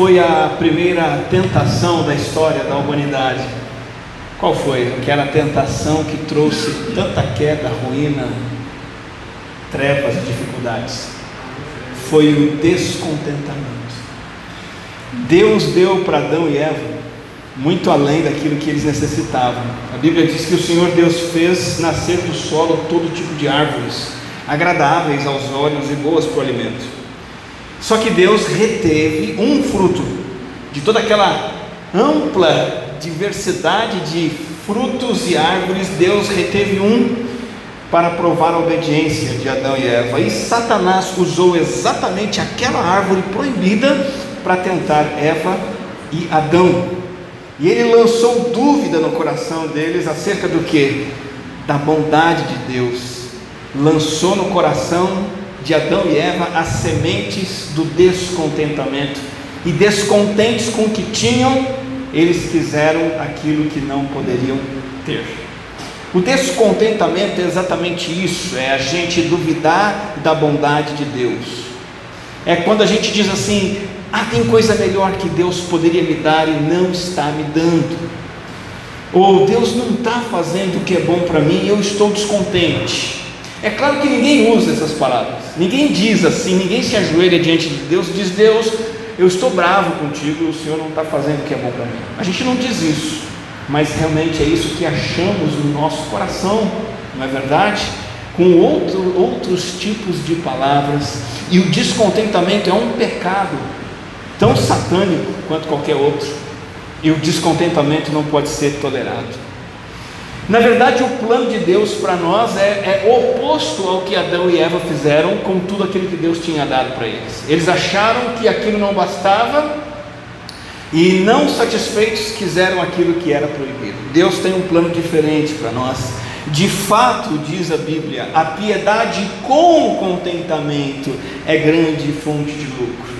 foi a primeira tentação da história da humanidade? Qual foi aquela tentação que trouxe tanta queda, ruína, trevas e dificuldades? Foi o descontentamento. Deus deu para Adão e Eva muito além daquilo que eles necessitavam. A Bíblia diz que o Senhor Deus fez nascer do solo todo tipo de árvores, agradáveis aos olhos e boas para o alimento. Só que Deus reteve um fruto de toda aquela ampla diversidade de frutos e árvores, Deus reteve um para provar a obediência de Adão e Eva. E Satanás usou exatamente aquela árvore proibida para tentar Eva e Adão. E ele lançou dúvida no coração deles acerca do que? Da bondade de Deus. Lançou no coração de Adão e Eva as sementes do descontentamento. E descontentes com o que tinham, eles quiseram aquilo que não poderiam ter. O descontentamento é exatamente isso: é a gente duvidar da bondade de Deus. É quando a gente diz assim: ah, tem coisa melhor que Deus poderia me dar e não está me dando. Ou Deus não está fazendo o que é bom para mim e eu estou descontente. É claro que ninguém usa essas palavras, ninguém diz assim, ninguém se ajoelha diante de Deus e diz: Deus, eu estou bravo contigo o Senhor não está fazendo o que é bom para mim. A gente não diz isso, mas realmente é isso que achamos no nosso coração, não é verdade? Com outro, outros tipos de palavras, e o descontentamento é um pecado tão satânico quanto qualquer outro, e o descontentamento não pode ser tolerado. Na verdade, o plano de Deus para nós é, é, oposto ao que Adão e Eva fizeram com tudo aquilo que Deus tinha dado para eles. Eles acharam que aquilo não bastava e, não satisfeitos, quiseram aquilo que era proibido. Deus tem um plano diferente para nós. De fato, diz a Bíblia, a piedade com contentamento é grande fonte de lucro.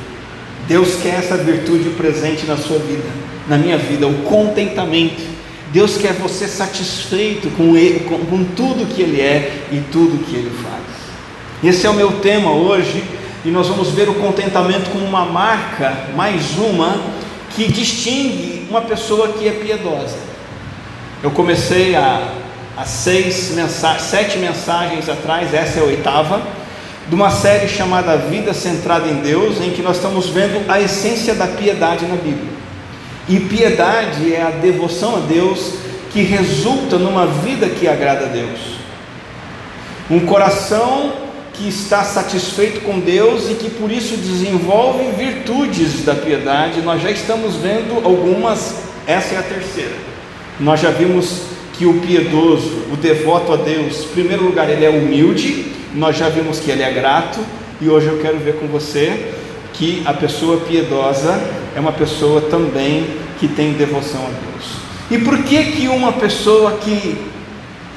Deus quer essa virtude presente na sua vida, na minha vida, o contentamento. Deus quer você satisfeito com, ele, com, com tudo que Ele é e tudo que Ele faz. Esse é o meu tema hoje, e nós vamos ver o contentamento como uma marca, mais uma, que distingue uma pessoa que é piedosa. Eu comecei a seis mensagens, sete mensagens atrás, essa é a oitava de uma série chamada Vida Centrada em Deus, em que nós estamos vendo a essência da piedade na Bíblia. E piedade é a devoção a Deus que resulta numa vida que agrada a Deus. Um coração que está satisfeito com Deus e que por isso desenvolve virtudes da piedade. Nós já estamos vendo algumas, essa é a terceira. Nós já vimos que o piedoso, o devoto a Deus, em primeiro lugar, ele é humilde, nós já vimos que ele é grato e hoje eu quero ver com você que a pessoa piedosa é uma pessoa também que tem devoção a Deus. E por que que uma pessoa que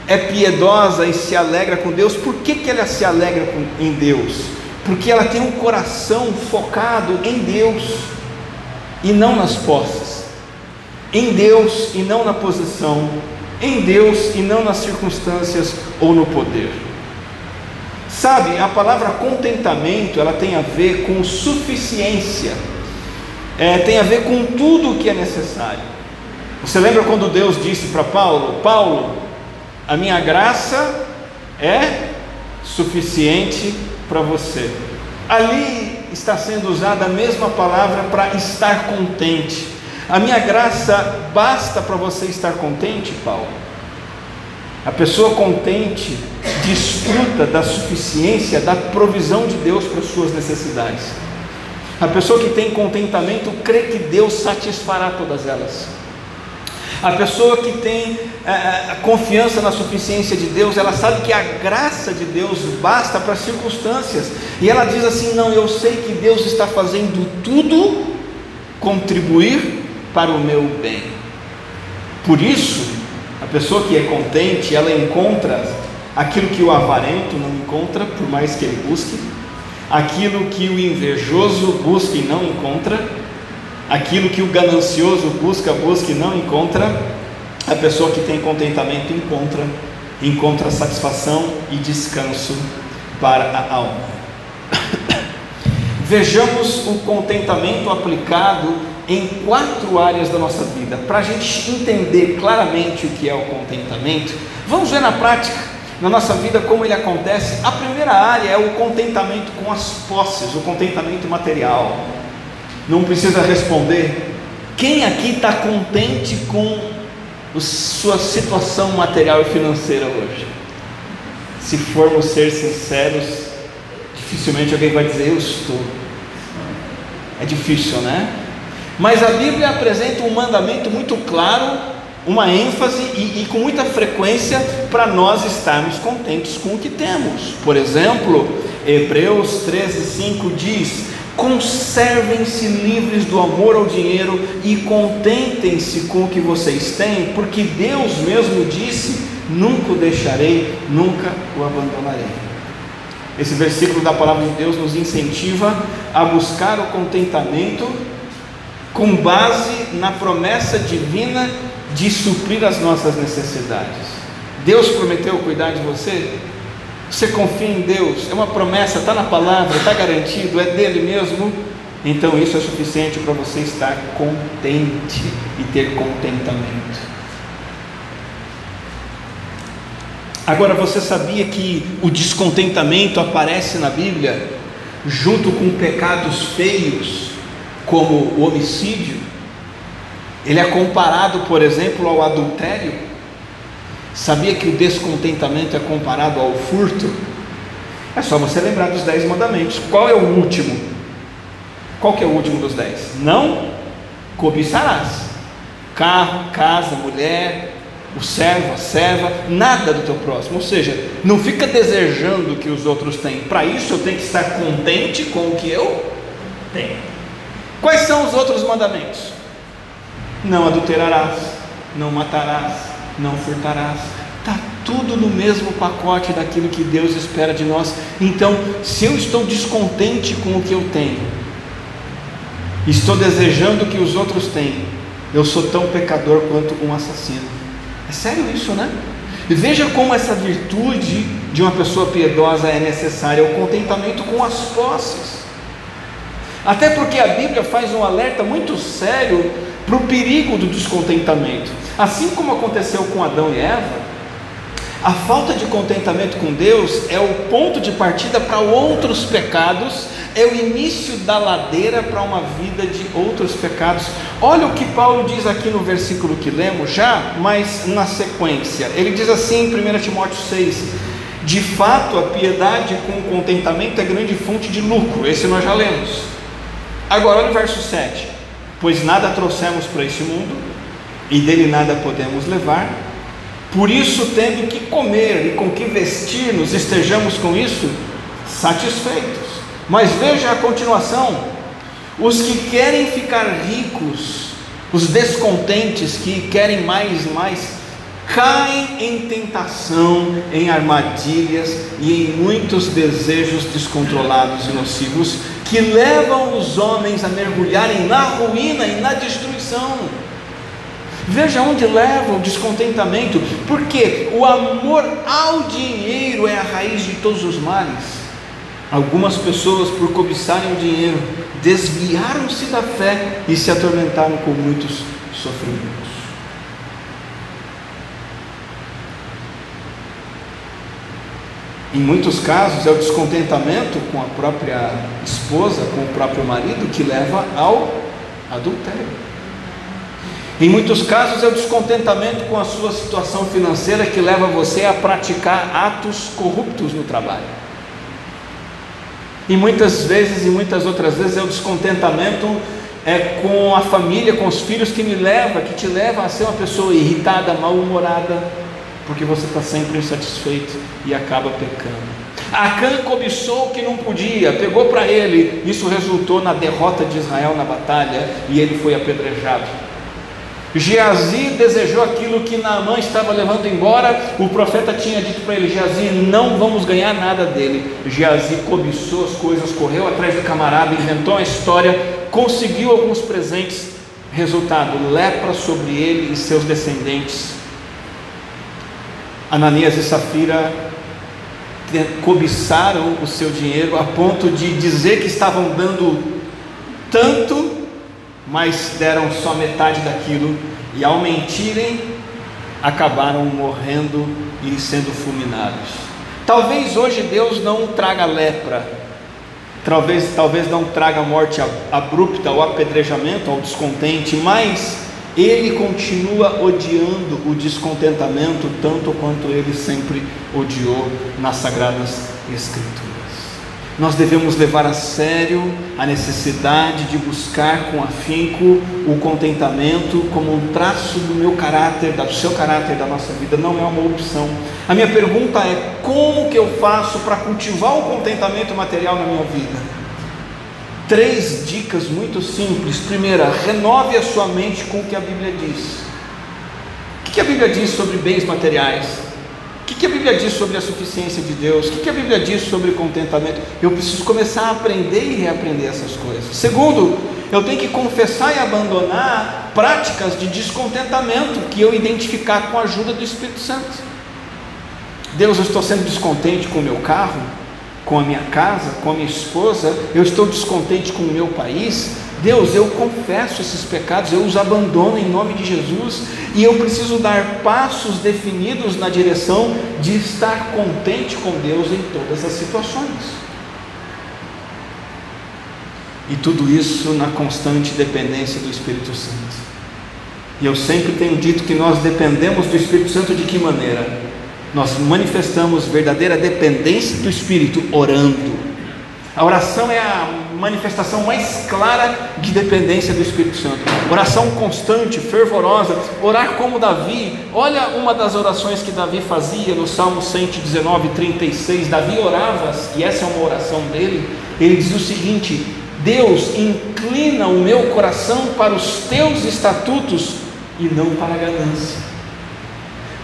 é piedosa e se alegra com Deus, por que, que ela se alegra com, em Deus? Porque ela tem um coração focado em Deus e não nas posses, em Deus e não na posição, em Deus e não nas circunstâncias ou no poder. Sabe, a palavra contentamento ela tem a ver com suficiência, é, tem a ver com tudo o que é necessário. Você lembra quando Deus disse para Paulo: Paulo, a minha graça é suficiente para você. Ali está sendo usada a mesma palavra para estar contente. A minha graça basta para você estar contente, Paulo. A pessoa contente desfruta da suficiência, da provisão de Deus para as suas necessidades. A pessoa que tem contentamento crê que Deus satisfará todas elas. A pessoa que tem é, confiança na suficiência de Deus, ela sabe que a graça de Deus basta para as circunstâncias, e ela diz assim: Não, eu sei que Deus está fazendo tudo contribuir para o meu bem. Por isso, a pessoa que é contente, ela encontra aquilo que o avarento não encontra, por mais que ele busque, aquilo que o invejoso busca e não encontra, aquilo que o ganancioso busca, busca e não encontra, a pessoa que tem contentamento encontra, encontra satisfação e descanso para a alma. vejamos o contentamento aplicado em quatro áreas da nossa vida. Para a gente entender claramente o que é o contentamento, vamos ver na prática, na nossa vida, como ele acontece. A primeira área é o contentamento com as posses, o contentamento material. Não precisa responder. Quem aqui está contente com sua situação material e financeira hoje? Se formos ser sinceros, dificilmente alguém vai dizer eu estou. É difícil, né? Mas a Bíblia apresenta um mandamento muito claro, uma ênfase e, e com muita frequência para nós estarmos contentes com o que temos. Por exemplo, Hebreus 13:5 diz: Conservem-se livres do amor ao dinheiro e contentem-se com o que vocês têm, porque Deus mesmo disse: Nunca o deixarei, nunca o abandonarei. Esse versículo da palavra de Deus nos incentiva a buscar o contentamento com base na promessa divina de suprir as nossas necessidades. Deus prometeu cuidar de você? Você confia em Deus? É uma promessa, está na palavra, está garantido, é dele mesmo? Então isso é suficiente para você estar contente e ter contentamento. Agora você sabia que o descontentamento aparece na Bíblia junto com pecados feios como o homicídio, ele é comparado, por exemplo, ao adultério. Sabia que o descontentamento é comparado ao furto? É só você lembrar dos dez mandamentos. Qual é o último? Qual que é o último dos dez? Não cobiçarás. Carro, casa, mulher, o servo, a serva, nada do teu próximo. Ou seja, não fica desejando o que os outros têm. Para isso eu tenho que estar contente com o que eu tenho. Quais são os outros mandamentos? Não adulterarás, não matarás, não furtarás. Está tudo no mesmo pacote daquilo que Deus espera de nós. Então, se eu estou descontente com o que eu tenho, estou desejando o que os outros têm, eu sou tão pecador quanto um assassino. É sério isso, né? E veja como essa virtude de uma pessoa piedosa é necessária, o contentamento com as posses. Até porque a Bíblia faz um alerta muito sério para o perigo do descontentamento. Assim como aconteceu com Adão e Eva, a falta de contentamento com Deus é o ponto de partida para outros pecados, é o início da ladeira para uma vida de outros pecados. Olha o que Paulo diz aqui no versículo que lemos, já, mas na sequência. Ele diz assim em 1 Timóteo 6: De fato, a piedade com contentamento é grande fonte de lucro. Esse nós já lemos. Agora, olha o verso 7: Pois nada trouxemos para este mundo, e dele nada podemos levar, por isso, tendo que comer e com que vestir-nos, estejamos com isso satisfeitos. Mas veja a continuação: os que querem ficar ricos, os descontentes que querem mais e mais, caem em tentação, em armadilhas e em muitos desejos descontrolados e nocivos que levam os homens a mergulharem na ruína e na destruição. Veja onde leva o descontentamento, porque o amor ao dinheiro é a raiz de todos os males. Algumas pessoas, por cobiçarem o dinheiro, desviaram-se da fé e se atormentaram com muitos sofrimentos. Em muitos casos é o descontentamento com a própria esposa, com o próprio marido, que leva ao adultério. Em muitos casos é o descontentamento com a sua situação financeira que leva você a praticar atos corruptos no trabalho. E muitas vezes, e muitas outras vezes, é o descontentamento é com a família, com os filhos que me leva, que te leva a ser uma pessoa irritada, mal-humorada, porque você está sempre insatisfeito e acaba pecando. Acã cobiçou o que não podia, pegou para ele, isso resultou na derrota de Israel na batalha e ele foi apedrejado. Geazi desejou aquilo que Naamã estava levando embora, o profeta tinha dito para ele: Geazi, não vamos ganhar nada dele. Geazi cobiçou as coisas, correu atrás do camarada, inventou a história, conseguiu alguns presentes. Resultado: lepra sobre ele e seus descendentes Ananias e Safira cobiçaram o seu dinheiro a ponto de dizer que estavam dando tanto, mas deram só metade daquilo, e ao mentirem, acabaram morrendo e sendo fulminados. Talvez hoje Deus não traga lepra, talvez, talvez não traga morte abrupta, ou apedrejamento, ou descontente, mas ele continua odiando o descontentamento tanto quanto ele sempre odiou nas Sagradas Escrituras. Nós devemos levar a sério a necessidade de buscar com afinco o contentamento como um traço do meu caráter, do seu caráter, da nossa vida, não é uma opção. A minha pergunta é: como que eu faço para cultivar o contentamento material na minha vida? Três dicas muito simples. Primeira, renove a sua mente com o que a Bíblia diz. O que a Bíblia diz sobre bens materiais? O que a Bíblia diz sobre a suficiência de Deus? O que a Bíblia diz sobre contentamento? Eu preciso começar a aprender e reaprender essas coisas. Segundo, eu tenho que confessar e abandonar práticas de descontentamento que eu identificar com a ajuda do Espírito Santo. Deus, eu estou sendo descontente com o meu carro? Com a minha casa, com a minha esposa, eu estou descontente com o meu país. Deus, eu confesso esses pecados, eu os abandono em nome de Jesus e eu preciso dar passos definidos na direção de estar contente com Deus em todas as situações. E tudo isso na constante dependência do Espírito Santo. E eu sempre tenho dito que nós dependemos do Espírito Santo de que maneira? Nós manifestamos verdadeira dependência do Espírito orando. A oração é a manifestação mais clara de dependência do Espírito Santo. Oração constante, fervorosa, orar como Davi. Olha uma das orações que Davi fazia no Salmo 119, 36. Davi orava, e essa é uma oração dele. Ele diz o seguinte: Deus, inclina o meu coração para os teus estatutos e não para a ganância.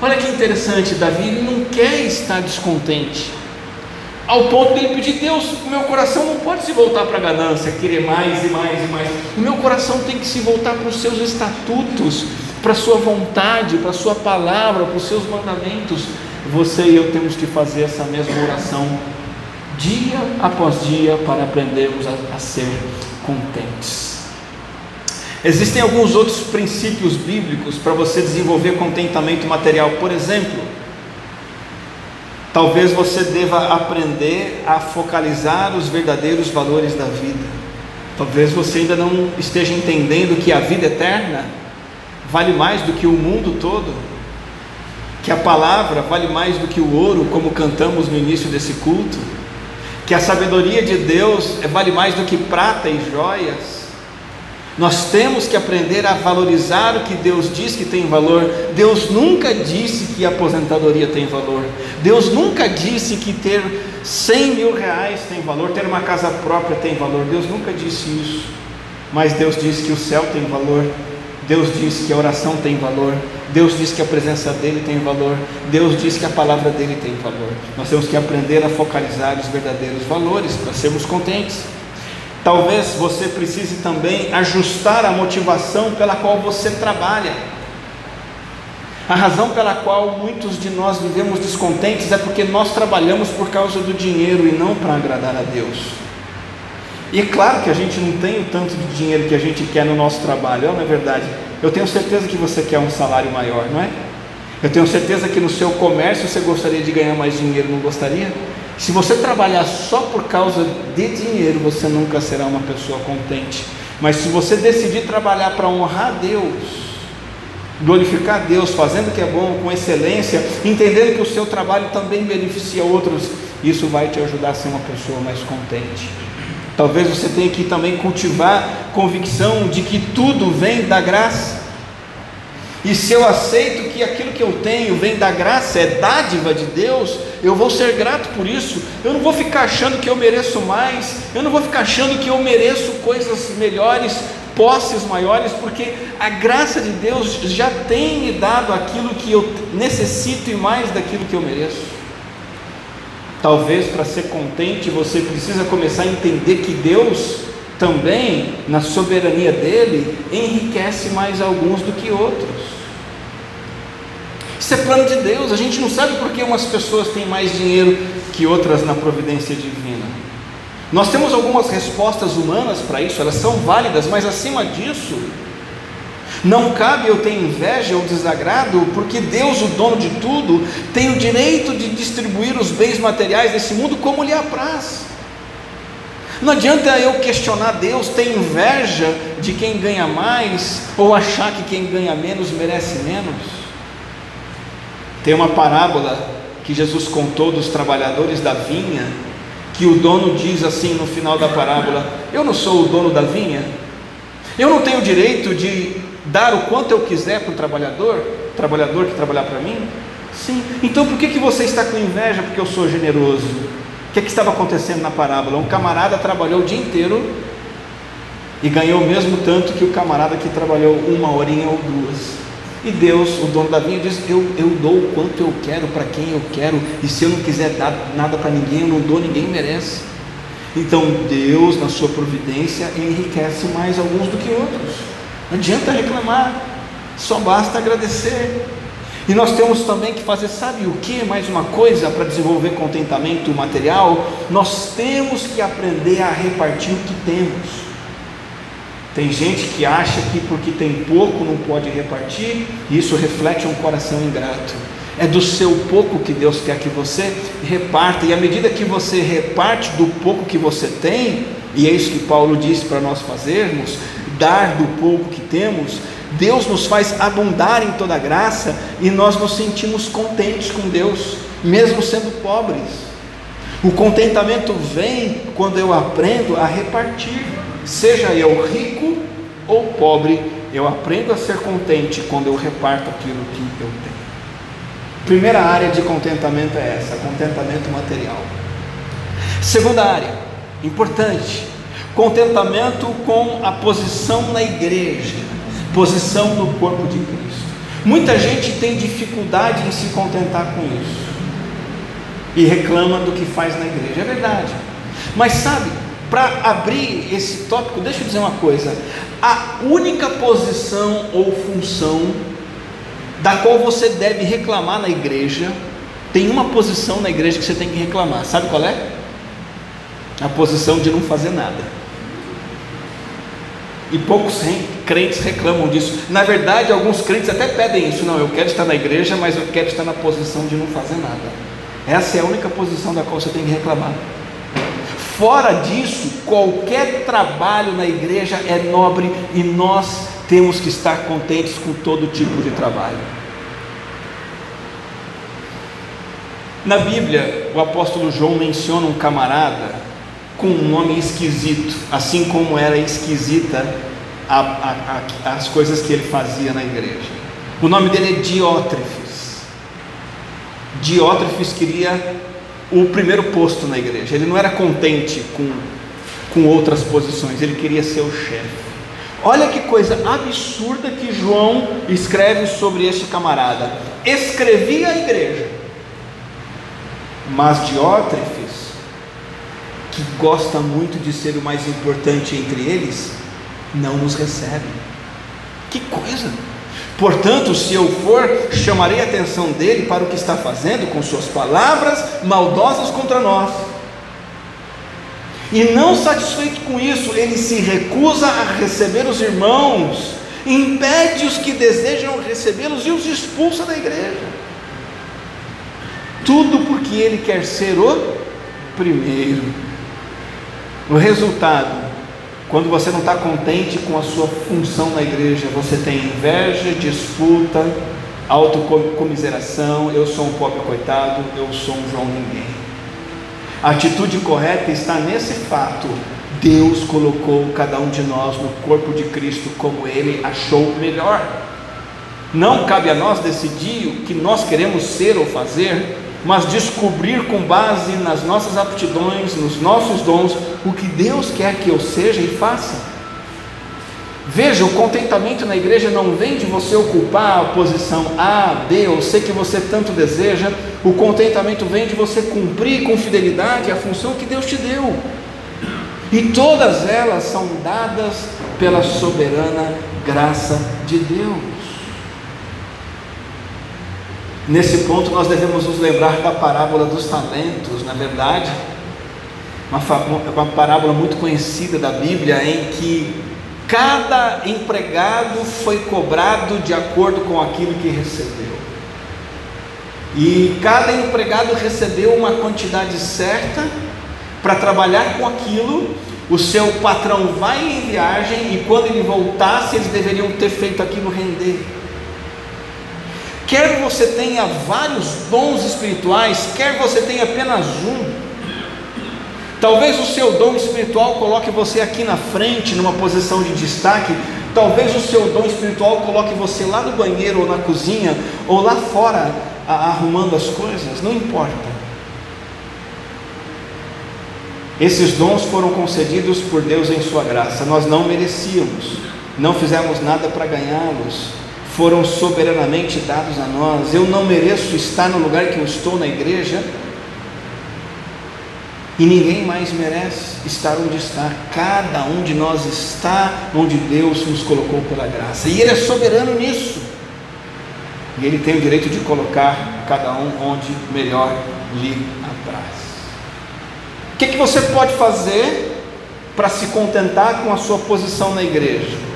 Olha que interessante, Davi ele não quer estar descontente, ao ponto de ele pedir: Deus, o meu coração não pode se voltar para a ganância, querer mais e mais e mais. O meu coração tem que se voltar para os seus estatutos, para a sua vontade, para a sua palavra, para os seus mandamentos. Você e eu temos que fazer essa mesma oração dia após dia para aprendermos a, a ser contentes. Existem alguns outros princípios bíblicos para você desenvolver contentamento material. Por exemplo, talvez você deva aprender a focalizar os verdadeiros valores da vida. Talvez você ainda não esteja entendendo que a vida eterna vale mais do que o mundo todo, que a palavra vale mais do que o ouro, como cantamos no início desse culto, que a sabedoria de Deus vale mais do que prata e joias nós temos que aprender a valorizar o que Deus diz que tem valor. Deus nunca disse que a aposentadoria tem valor. Deus nunca disse que ter 100 mil reais tem valor, ter uma casa própria tem valor. Deus nunca disse isso. Mas Deus disse que o céu tem valor. Deus disse que a oração tem valor. Deus disse que a presença dele tem valor. Deus disse que a palavra dele tem valor. Nós temos que aprender a focalizar os verdadeiros valores para sermos contentes. Talvez você precise também ajustar a motivação pela qual você trabalha. A razão pela qual muitos de nós vivemos descontentes é porque nós trabalhamos por causa do dinheiro e não para agradar a Deus. E é claro que a gente não tem o tanto de dinheiro que a gente quer no nosso trabalho, não é verdade? Eu tenho certeza que você quer um salário maior, não é? Eu tenho certeza que no seu comércio você gostaria de ganhar mais dinheiro, não gostaria? Se você trabalhar só por causa de dinheiro, você nunca será uma pessoa contente. Mas se você decidir trabalhar para honrar Deus, glorificar Deus, fazendo o que é bom, com excelência, entendendo que o seu trabalho também beneficia outros, isso vai te ajudar a ser uma pessoa mais contente. Talvez você tenha que também cultivar convicção de que tudo vem da graça. E se eu aceito que aquilo que eu tenho vem da graça, é dádiva de Deus, eu vou ser grato por isso. Eu não vou ficar achando que eu mereço mais, eu não vou ficar achando que eu mereço coisas melhores, posses maiores, porque a graça de Deus já tem me dado aquilo que eu necessito e mais daquilo que eu mereço. Talvez para ser contente você precisa começar a entender que Deus também, na soberania dele, enriquece mais alguns do que outros. Isso é plano de Deus. A gente não sabe por que umas pessoas têm mais dinheiro que outras na providência divina. Nós temos algumas respostas humanas para isso, elas são válidas, mas acima disso, não cabe eu ter inveja ou desagrado, porque Deus, o dono de tudo, tem o direito de distribuir os bens materiais desse mundo como lhe apraz. Não adianta eu questionar Deus, ter inveja de quem ganha mais, ou achar que quem ganha menos merece menos. Tem uma parábola que Jesus contou dos trabalhadores da vinha, que o dono diz assim no final da parábola: Eu não sou o dono da vinha, eu não tenho o direito de dar o quanto eu quiser para o trabalhador, trabalhador que trabalhar para mim? Sim. Então por que, que você está com inveja porque eu sou generoso? O que, que estava acontecendo na parábola? Um camarada trabalhou o dia inteiro e ganhou o mesmo tanto que o camarada que trabalhou uma horinha ou duas. E Deus, o dono da vinha, diz: Eu, eu dou o quanto eu quero para quem eu quero, e se eu não quiser dar nada para ninguém, eu não dou, ninguém merece. Então Deus, na sua providência, enriquece mais alguns do que outros. Não adianta reclamar, só basta agradecer. E nós temos também que fazer, sabe o que? Mais uma coisa para desenvolver contentamento material, nós temos que aprender a repartir o que temos. Tem gente que acha que porque tem pouco não pode repartir, e isso reflete um coração ingrato. É do seu pouco que Deus quer que você reparta, e à medida que você reparte do pouco que você tem, e é isso que Paulo disse para nós fazermos, dar do pouco que temos, Deus nos faz abundar em toda graça e nós nos sentimos contentes com Deus, mesmo sendo pobres. O contentamento vem quando eu aprendo a repartir, seja eu rico ou pobre, eu aprendo a ser contente quando eu reparto aquilo que eu tenho. Primeira área de contentamento é essa, contentamento material. Segunda área, importante, Contentamento com a posição na igreja, posição no corpo de Cristo. Muita gente tem dificuldade em se contentar com isso e reclama do que faz na igreja. É verdade. Mas sabe, para abrir esse tópico, deixa eu dizer uma coisa: a única posição ou função da qual você deve reclamar na igreja, tem uma posição na igreja que você tem que reclamar. Sabe qual é? A posição de não fazer nada. E poucos crentes reclamam disso. Na verdade, alguns crentes até pedem isso. Não, eu quero estar na igreja, mas eu quero estar na posição de não fazer nada. Essa é a única posição da qual você tem que reclamar. Fora disso, qualquer trabalho na igreja é nobre e nós temos que estar contentes com todo tipo de trabalho. Na Bíblia, o apóstolo João menciona um camarada com um nome esquisito, assim como era esquisita a, a, a, as coisas que ele fazia na igreja. O nome dele é Diótrefes. Diótrefes queria o primeiro posto na igreja. Ele não era contente com, com outras posições, ele queria ser o chefe. Olha que coisa absurda que João escreve sobre este camarada. Escrevia a igreja, mas Diótrefes que gosta muito de ser o mais importante entre eles, não nos recebe. Que coisa! Portanto, se eu for, chamarei a atenção dele para o que está fazendo com suas palavras maldosas contra nós. E não satisfeito com isso, ele se recusa a receber os irmãos, impede os que desejam recebê-los e os expulsa da igreja. Tudo porque ele quer ser o primeiro. O resultado, quando você não está contente com a sua função na igreja, você tem inveja, disputa, autocomiseração, eu sou um pobre coitado, eu sou um João ninguém. A atitude correta está nesse fato. Deus colocou cada um de nós no corpo de Cristo como Ele achou melhor. Não cabe a nós decidir o que nós queremos ser ou fazer, mas descobrir com base nas nossas aptidões, nos nossos dons, o que Deus quer que eu seja e faça. Veja, o contentamento na igreja não vem de você ocupar a posição A, B, ou C que você tanto deseja, o contentamento vem de você cumprir com fidelidade a função que Deus te deu. E todas elas são dadas pela soberana graça de Deus. Nesse ponto, nós devemos nos lembrar da parábola dos talentos, na verdade, uma, uma parábola muito conhecida da Bíblia, em que cada empregado foi cobrado de acordo com aquilo que recebeu. E cada empregado recebeu uma quantidade certa para trabalhar com aquilo. O seu patrão vai em viagem e quando ele voltasse, eles deveriam ter feito aquilo render. Quer você tenha vários dons espirituais, quer você tenha apenas um, talvez o seu dom espiritual coloque você aqui na frente, numa posição de destaque, talvez o seu dom espiritual coloque você lá no banheiro ou na cozinha, ou lá fora arrumando as coisas, não importa. Esses dons foram concedidos por Deus em Sua graça, nós não merecíamos, não fizemos nada para ganhá-los, foram soberanamente dados a nós. Eu não mereço estar no lugar que eu estou na igreja, e ninguém mais merece estar onde está. Cada um de nós está onde Deus nos colocou pela graça, e Ele é soberano nisso. E Ele tem o direito de colocar cada um onde melhor lhe apraz. O que, que você pode fazer para se contentar com a sua posição na igreja?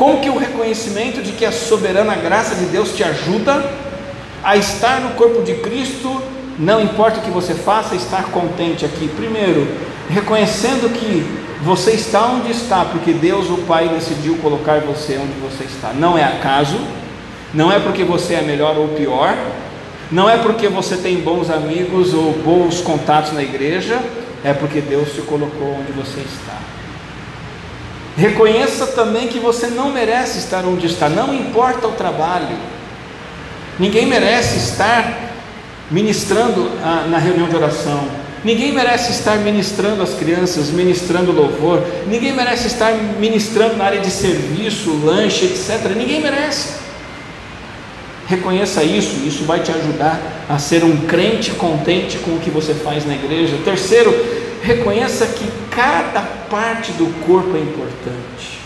Como que o reconhecimento de que a soberana graça de Deus te ajuda a estar no corpo de Cristo, não importa o que você faça, estar contente aqui? Primeiro, reconhecendo que você está onde está, porque Deus, o Pai, decidiu colocar você onde você está. Não é acaso, não é porque você é melhor ou pior, não é porque você tem bons amigos ou bons contatos na igreja, é porque Deus te colocou onde você está. Reconheça também que você não merece estar onde está, não importa o trabalho. Ninguém merece estar ministrando ah, na reunião de oração. Ninguém merece estar ministrando as crianças, ministrando louvor. Ninguém merece estar ministrando na área de serviço, lanche, etc. Ninguém merece. Reconheça isso, isso vai te ajudar a ser um crente contente com o que você faz na igreja. Terceiro, reconheça que cada parte do corpo é importante.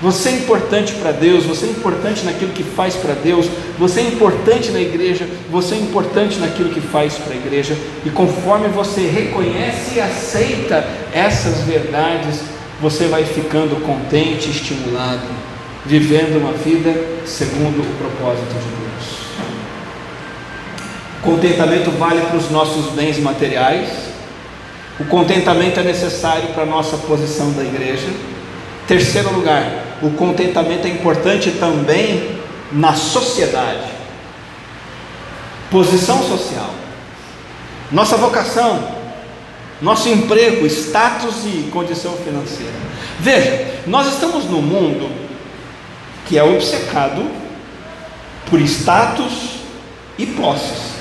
Você é importante para Deus, você é importante naquilo que faz para Deus, você é importante na igreja, você é importante naquilo que faz para a igreja, e conforme você reconhece e aceita essas verdades, você vai ficando contente, estimulado vivendo uma vida segundo o propósito de Deus. Contentamento vale para os nossos bens materiais. O contentamento é necessário para a nossa posição da igreja. Terceiro lugar, o contentamento é importante também na sociedade. Posição social. Nossa vocação, nosso emprego, status e condição financeira. Veja, nós estamos no mundo que é obcecado por status e posses.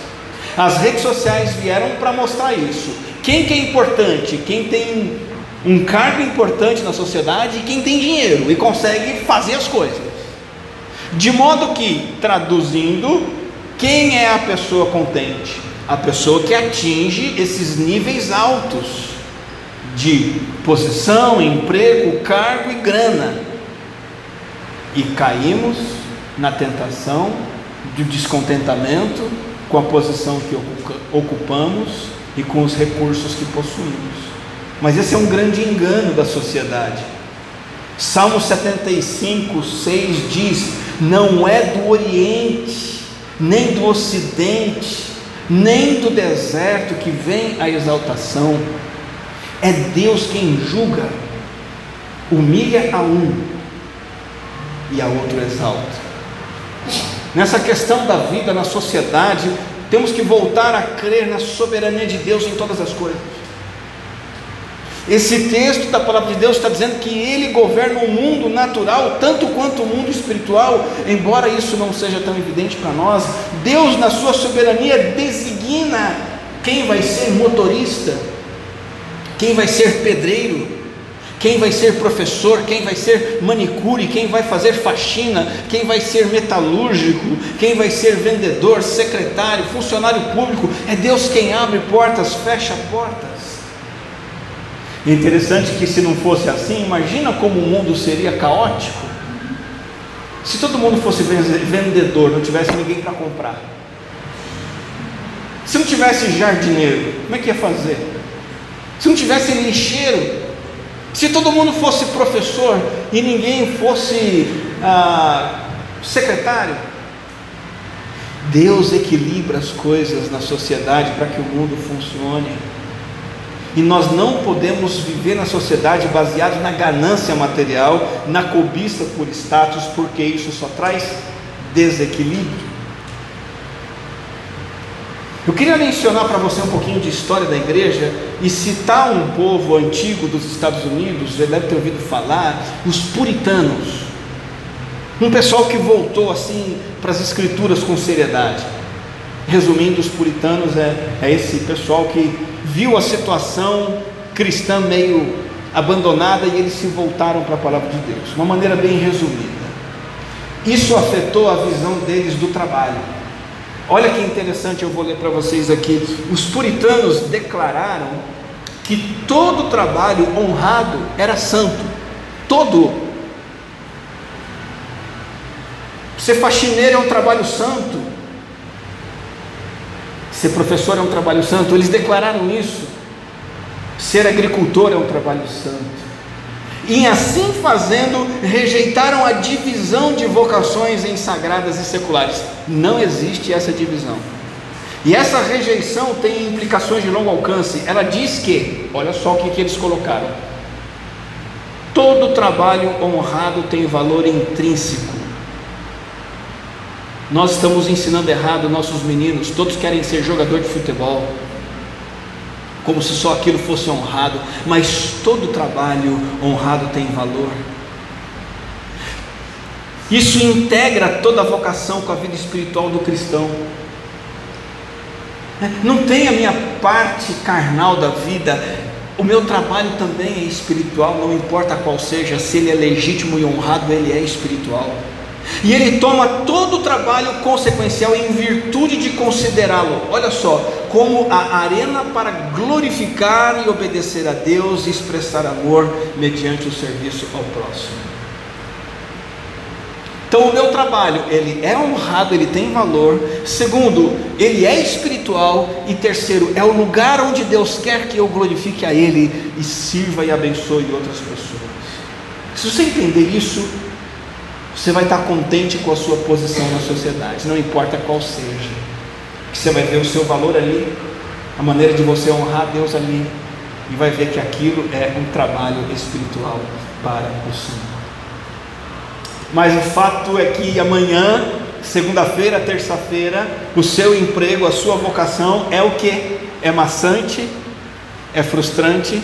As redes sociais vieram para mostrar isso. Quem que é importante? Quem tem um cargo importante na sociedade e quem tem dinheiro e consegue fazer as coisas. De modo que, traduzindo, quem é a pessoa contente? A pessoa que atinge esses níveis altos de posição, emprego, cargo e grana e caímos na tentação de descontentamento com a posição que ocupamos e com os recursos que possuímos. Mas esse é um grande engano da sociedade. Salmo 75, 6 diz: Não é do Oriente, nem do Ocidente, nem do deserto que vem a exaltação, é Deus quem julga, humilha a um e a outro exalta. Nessa questão da vida na sociedade, temos que voltar a crer na soberania de Deus em todas as coisas. Esse texto da palavra de Deus está dizendo que Ele governa o mundo natural tanto quanto o mundo espiritual, embora isso não seja tão evidente para nós. Deus, na sua soberania, designa quem vai ser motorista, quem vai ser pedreiro, quem vai ser professor, quem vai ser manicure, quem vai fazer faxina, quem vai ser metalúrgico, quem vai ser vendedor, secretário, funcionário público, é Deus quem abre portas, fecha portas. Interessante que se não fosse assim, imagina como o mundo seria caótico. Se todo mundo fosse vendedor, não tivesse ninguém para comprar. Se não tivesse jardineiro, como é que ia fazer? Se não tivesse lixeiro, se todo mundo fosse professor e ninguém fosse ah, secretário, Deus equilibra as coisas na sociedade para que o mundo funcione. E nós não podemos viver na sociedade baseado na ganância material, na cobiça por status, porque isso só traz desequilíbrio. Eu queria mencionar para você um pouquinho de história da igreja e citar um povo antigo dos Estados Unidos, você deve ter ouvido falar, os puritanos. Um pessoal que voltou assim para as escrituras com seriedade. Resumindo, os puritanos é, é esse pessoal que viu a situação cristã meio abandonada e eles se voltaram para a palavra de Deus. Uma maneira bem resumida. Isso afetou a visão deles do trabalho. Olha que interessante, eu vou ler para vocês aqui. Os puritanos declararam que todo trabalho honrado era santo. Todo. Ser faxineiro é um trabalho santo. Ser professor é um trabalho santo. Eles declararam isso. Ser agricultor é um trabalho santo. E assim fazendo, rejeitaram a divisão de vocações em sagradas e seculares. Não existe essa divisão. E essa rejeição tem implicações de longo alcance. Ela diz que, olha só o que, que eles colocaram: todo trabalho honrado tem valor intrínseco. Nós estamos ensinando errado nossos meninos, todos querem ser jogador de futebol como se só aquilo fosse honrado, mas todo trabalho honrado tem valor. Isso integra toda a vocação com a vida espiritual do cristão. Não tem a minha parte carnal da vida, o meu trabalho também é espiritual, não importa qual seja, se ele é legítimo e honrado, ele é espiritual. E ele toma todo o trabalho consequencial em virtude de considerá-lo, olha só, como a arena para glorificar e obedecer a Deus e expressar amor mediante o serviço ao próximo. Então o meu trabalho, ele é honrado, ele tem valor. Segundo, ele é espiritual e terceiro, é o lugar onde Deus quer que eu glorifique a ele e sirva e abençoe outras pessoas. Se você entender isso, você vai estar contente com a sua posição na sociedade, não importa qual seja. Que você vai ver o seu valor ali, a maneira de você honrar Deus ali, e vai ver que aquilo é um trabalho espiritual para o Senhor. Mas o fato é que amanhã, segunda-feira, terça-feira, o seu emprego, a sua vocação é o que? É maçante, é frustrante.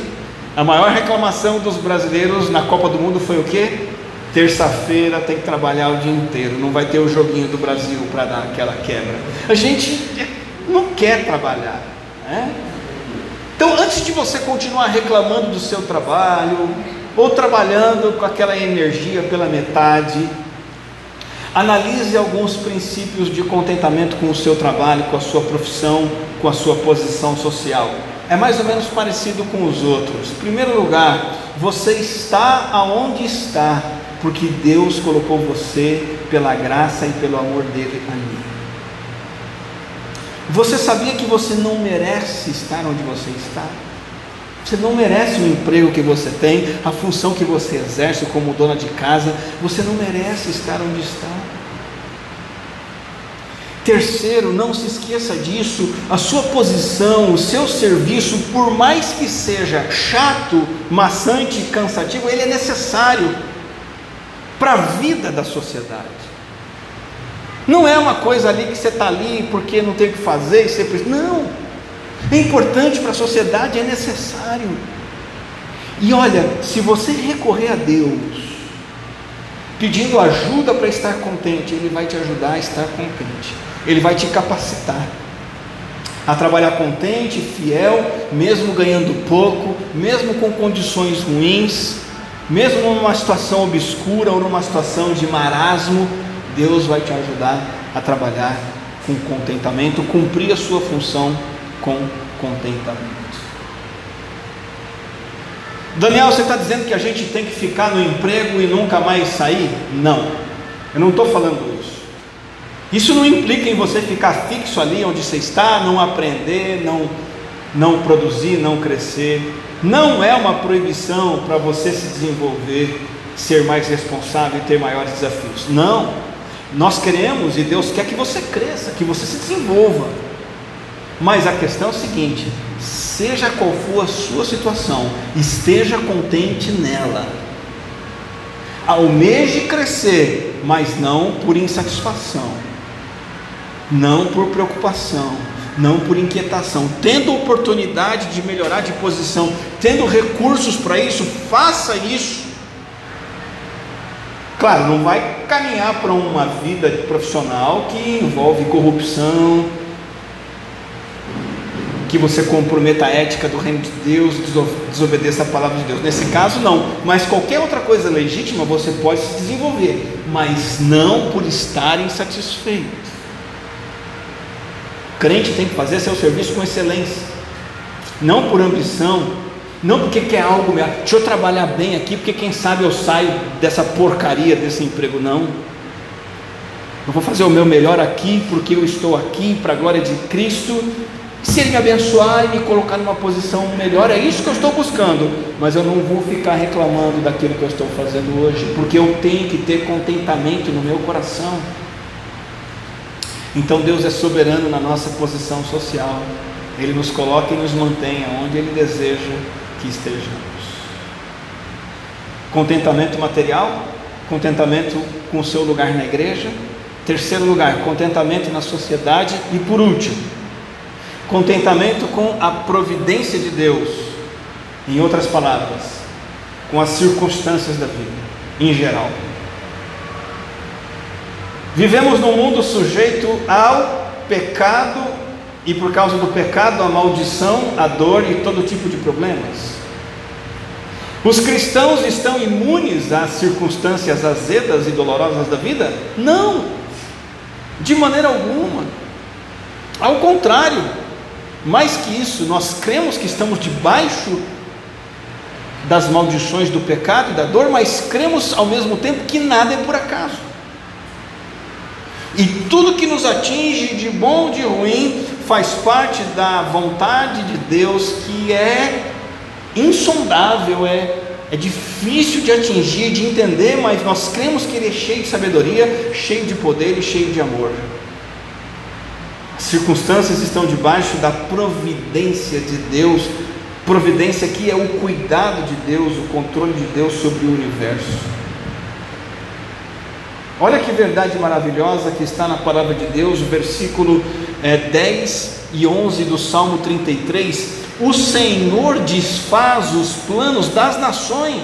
A maior reclamação dos brasileiros na Copa do Mundo foi o que? Terça-feira tem que trabalhar o dia inteiro, não vai ter o joguinho do Brasil para dar aquela quebra. A gente não quer trabalhar, né? Então, antes de você continuar reclamando do seu trabalho, ou trabalhando com aquela energia pela metade, analise alguns princípios de contentamento com o seu trabalho, com a sua profissão, com a sua posição social. É mais ou menos parecido com os outros. Em primeiro lugar, você está aonde está porque Deus colocou você pela graça e pelo amor dele ali. Você sabia que você não merece estar onde você está? Você não merece o emprego que você tem, a função que você exerce como dona de casa, você não merece estar onde está. Terceiro, não se esqueça disso, a sua posição, o seu serviço, por mais que seja chato, maçante, cansativo, ele é necessário para a vida da sociedade. Não é uma coisa ali que você está ali porque não tem o que fazer e precisa. Não. É importante para a sociedade, é necessário. E olha, se você recorrer a Deus, pedindo ajuda para estar contente, Ele vai te ajudar a estar contente. Ele vai te capacitar a trabalhar contente, fiel, mesmo ganhando pouco, mesmo com condições ruins, mesmo numa situação obscura ou numa situação de marasmo, Deus vai te ajudar a trabalhar com contentamento, cumprir a sua função com contentamento. Daniel, você está dizendo que a gente tem que ficar no emprego e nunca mais sair? Não, eu não estou falando isso. Isso não implica em você ficar fixo ali onde você está, não aprender, não, não produzir, não crescer. Não é uma proibição para você se desenvolver, ser mais responsável e ter maiores desafios. Não. Nós queremos e Deus quer que você cresça, que você se desenvolva. Mas a questão é o seguinte: seja qual for a sua situação, esteja contente nela. Almeje crescer, mas não por insatisfação, não por preocupação, não por inquietação. Tendo oportunidade de melhorar de posição, tendo recursos para isso, faça isso. Claro, não vai caminhar para uma vida profissional que envolve corrupção, que você comprometa a ética do reino de Deus, desobedeça a palavra de Deus. Nesse caso, não. Mas qualquer outra coisa legítima você pode se desenvolver, mas não por estar insatisfeito. Crente tem que fazer seu serviço com excelência, não por ambição, não porque quer algo melhor. Deixa eu trabalhar bem aqui, porque quem sabe eu saio dessa porcaria desse emprego, não. Eu vou fazer o meu melhor aqui, porque eu estou aqui para a glória de Cristo se Ele me abençoar e me colocar numa posição melhor, é isso que eu estou buscando. Mas eu não vou ficar reclamando daquilo que eu estou fazendo hoje, porque eu tenho que ter contentamento no meu coração. Então Deus é soberano na nossa posição social. Ele nos coloca e nos mantém onde Ele deseja que estejamos. Contentamento material, contentamento com o seu lugar na igreja. Terceiro lugar, contentamento na sociedade. E por último, Contentamento com a providência de Deus, em outras palavras, com as circunstâncias da vida, em geral. Vivemos num mundo sujeito ao pecado e por causa do pecado, a maldição, a dor e todo tipo de problemas. Os cristãos estão imunes às circunstâncias azedas e dolorosas da vida? Não, de maneira alguma. Ao contrário, mais que isso, nós cremos que estamos debaixo das maldições do pecado e da dor, mas cremos ao mesmo tempo que nada é por acaso. E tudo que nos atinge de bom ou de ruim faz parte da vontade de Deus que é insondável, é, é difícil de atingir, de entender, mas nós cremos que Ele é cheio de sabedoria, cheio de poder e cheio de amor circunstâncias estão debaixo da providência de Deus, providência que é o cuidado de Deus, o controle de Deus sobre o universo. Olha que verdade maravilhosa que está na palavra de Deus, versículo é, 10 e 11 do Salmo 33. O Senhor desfaz os planos das nações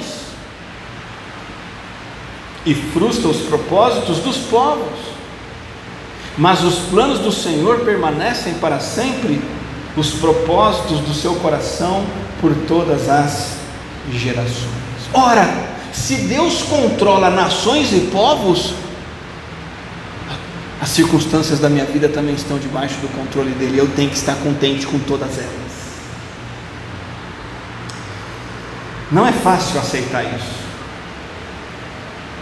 e frustra os propósitos dos povos mas os planos do Senhor permanecem para sempre, os propósitos do seu coração por todas as gerações. Ora, se Deus controla nações e povos, as circunstâncias da minha vida também estão debaixo do controle dele. Eu tenho que estar contente com todas elas. Não é fácil aceitar isso.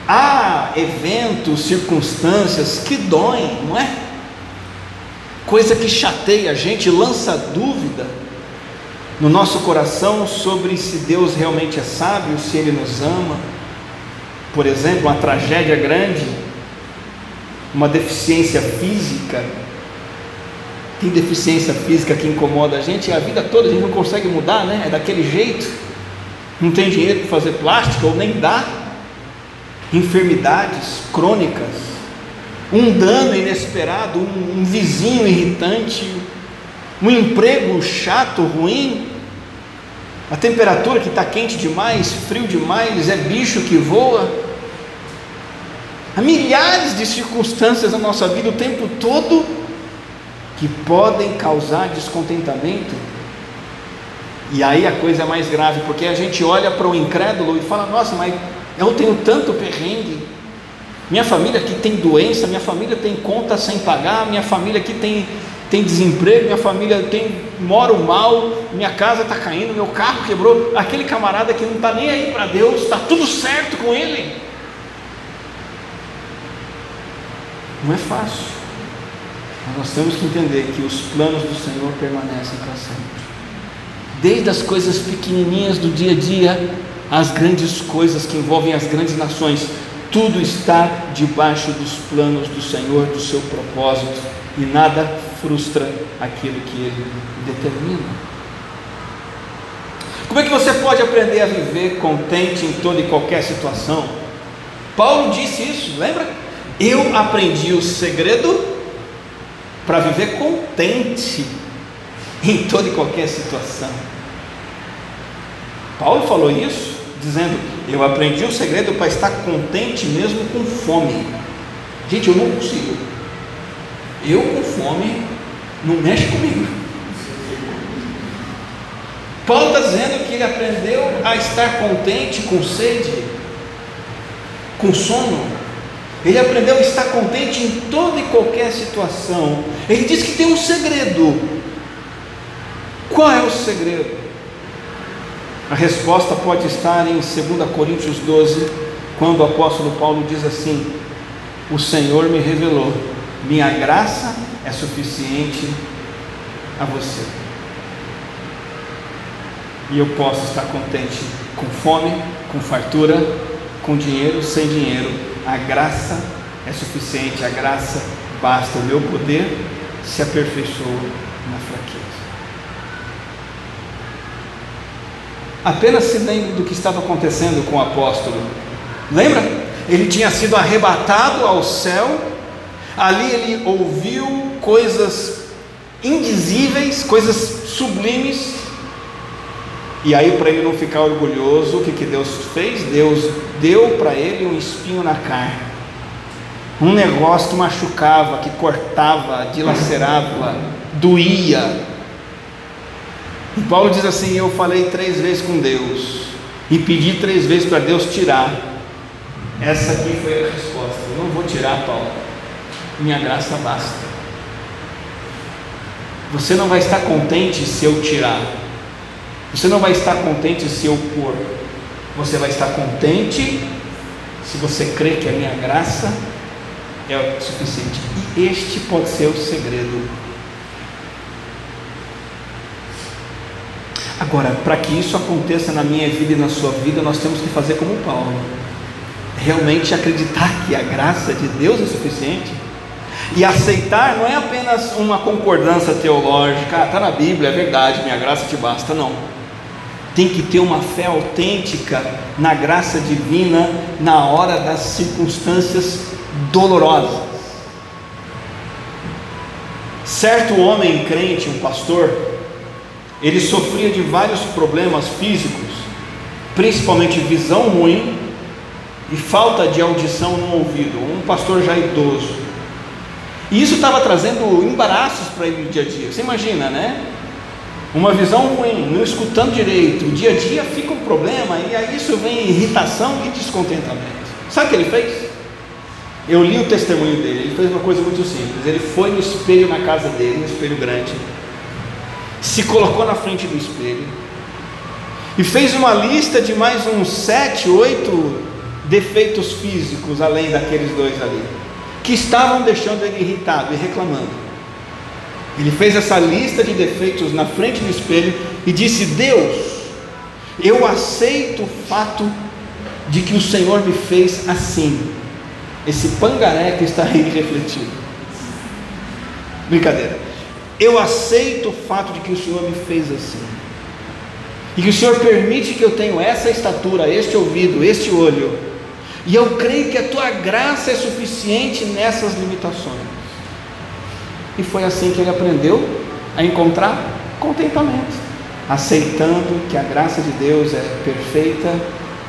Há eventos, circunstâncias que doem, não é? Coisa que chateia a gente, lança dúvida no nosso coração sobre se Deus realmente é sábio, se Ele nos ama. Por exemplo, uma tragédia grande, uma deficiência física. Tem deficiência física que incomoda a gente a vida toda a gente não consegue mudar, né? É daquele jeito. Não tem dinheiro para fazer plástica ou nem dá enfermidades crônicas, um dano inesperado, um, um vizinho irritante, um emprego chato, ruim, a temperatura que está quente demais, frio demais, é bicho que voa. Há milhares de circunstâncias na nossa vida o tempo todo que podem causar descontentamento. E aí a coisa é mais grave, porque a gente olha para o incrédulo e fala: Nossa, mas eu tenho tanto perrengue. Minha família aqui tem doença, minha família tem conta sem pagar, minha família aqui tem, tem desemprego, minha família tem moro mal, minha casa está caindo, meu carro quebrou. Aquele camarada que não está nem aí para Deus, está tudo certo com ele. Não é fácil. Mas nós temos que entender que os planos do Senhor permanecem para sempre. Desde as coisas pequenininhas do dia a dia, às grandes coisas que envolvem as grandes nações, tudo está debaixo dos planos do Senhor, do seu propósito, e nada frustra aquilo que Ele determina. Como é que você pode aprender a viver contente em toda e qualquer situação? Paulo disse isso, lembra? Eu aprendi o segredo para viver contente em toda e qualquer situação. Paulo falou isso, dizendo: Eu aprendi o segredo para estar contente mesmo com fome. Gente, eu não consigo. Eu com fome, não mexe comigo. Paulo está dizendo que ele aprendeu a estar contente com sede, com sono. Ele aprendeu a estar contente em toda e qualquer situação. Ele diz que tem um segredo. Qual é o segredo? A resposta pode estar em 2 Coríntios 12, quando o apóstolo Paulo diz assim: O Senhor me revelou, minha graça é suficiente a você. E eu posso estar contente com fome, com fartura, com dinheiro, sem dinheiro. A graça é suficiente, a graça basta. O meu poder se aperfeiçoa na fraqueza. Apenas se lembre do que estava acontecendo com o apóstolo. Lembra? Ele tinha sido arrebatado ao céu, ali ele ouviu coisas indizíveis, coisas sublimes, e aí, para ele não ficar orgulhoso, o que, que Deus fez? Deus deu para ele um espinho na carne, um negócio que machucava, que cortava, dilacerava, doía, e Paulo diz assim: Eu falei três vezes com Deus e pedi três vezes para Deus tirar. Essa aqui foi a resposta: Eu não vou tirar, Paulo, minha graça basta. Você não vai estar contente se eu tirar, você não vai estar contente se eu pôr, você vai estar contente se você crê que a minha graça é suficiente. E este pode ser o segredo Agora, para que isso aconteça na minha vida e na sua vida, nós temos que fazer como Paulo. Realmente acreditar que a graça de Deus é suficiente. E aceitar não é apenas uma concordância teológica, está ah, na Bíblia, é verdade, minha graça te basta, não. Tem que ter uma fé autêntica na graça divina na hora das circunstâncias dolorosas. Certo homem crente, um pastor, ele sofria de vários problemas físicos, principalmente visão ruim e falta de audição no ouvido, um pastor já idoso. E isso estava trazendo embaraços para ele no dia a dia. Você imagina, né? Uma visão ruim, não escutando direito, o dia a dia fica um problema e aí isso vem irritação e descontentamento. Sabe o que ele fez? Eu li o testemunho dele, ele fez uma coisa muito simples. Ele foi no espelho na casa dele, um espelho grande, se colocou na frente do espelho e fez uma lista de mais uns sete, oito defeitos físicos, além daqueles dois ali, que estavam deixando ele irritado e reclamando. Ele fez essa lista de defeitos na frente do espelho e disse: Deus, eu aceito o fato de que o Senhor me fez assim. Esse pangaré que está aí refletido. Brincadeira. Eu aceito o fato de que o Senhor me fez assim. E que o Senhor permite que eu tenha essa estatura, este ouvido, este olho. E eu creio que a tua graça é suficiente nessas limitações. E foi assim que ele aprendeu a encontrar contentamento, aceitando que a graça de Deus é perfeita,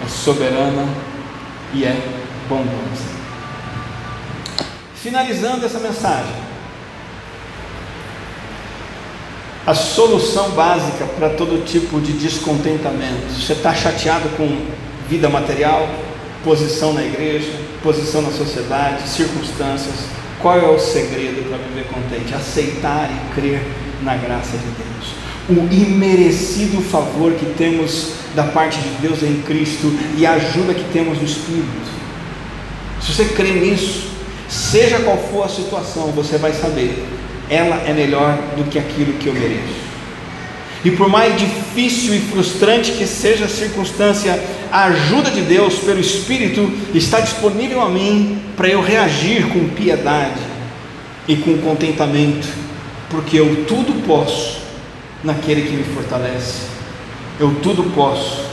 é soberana e é bondosa. Finalizando essa mensagem, a solução básica para todo tipo de descontentamento. Você está chateado com vida material, posição na igreja, posição na sociedade, circunstâncias. Qual é o segredo para viver contente? Aceitar e crer na graça de Deus. O imerecido favor que temos da parte de Deus em Cristo e a ajuda que temos no Espírito. Se você crê nisso, Seja qual for a situação, você vai saber, ela é melhor do que aquilo que eu mereço. E por mais difícil e frustrante que seja a circunstância, a ajuda de Deus pelo Espírito está disponível a mim para eu reagir com piedade e com contentamento, porque eu tudo posso naquele que me fortalece. Eu tudo posso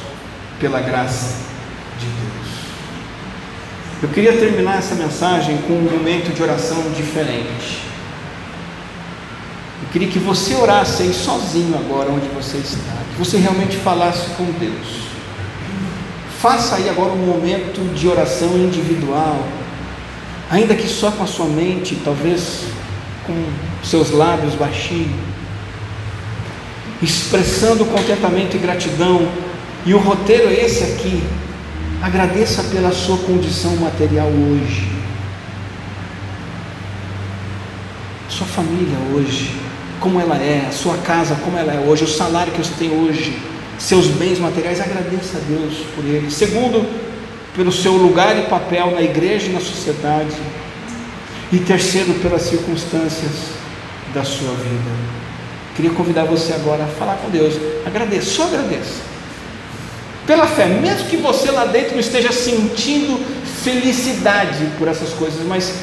pela graça de Deus. Eu queria terminar essa mensagem com um momento de oração diferente. Queria que você orasse aí sozinho agora onde você está, que você realmente falasse com Deus. Faça aí agora um momento de oração individual, ainda que só com a sua mente, talvez com seus lábios baixinhos, expressando contentamento e gratidão. E o roteiro é esse aqui. Agradeça pela sua condição material hoje, sua família hoje, como ela é, a sua casa, como ela é hoje, o salário que você tem hoje, seus bens materiais, agradeça a Deus por eles. Segundo, pelo seu lugar e papel na igreja e na sociedade. E terceiro, pelas circunstâncias da sua vida. Queria convidar você agora a falar com Deus. Agradeça, só agradeça. Pela fé, mesmo que você lá dentro não esteja sentindo felicidade por essas coisas, mas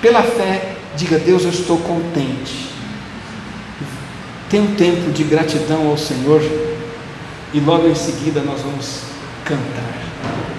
pela fé, diga: Deus, eu estou contente. Tem um tempo de gratidão ao Senhor e logo em seguida nós vamos cantar.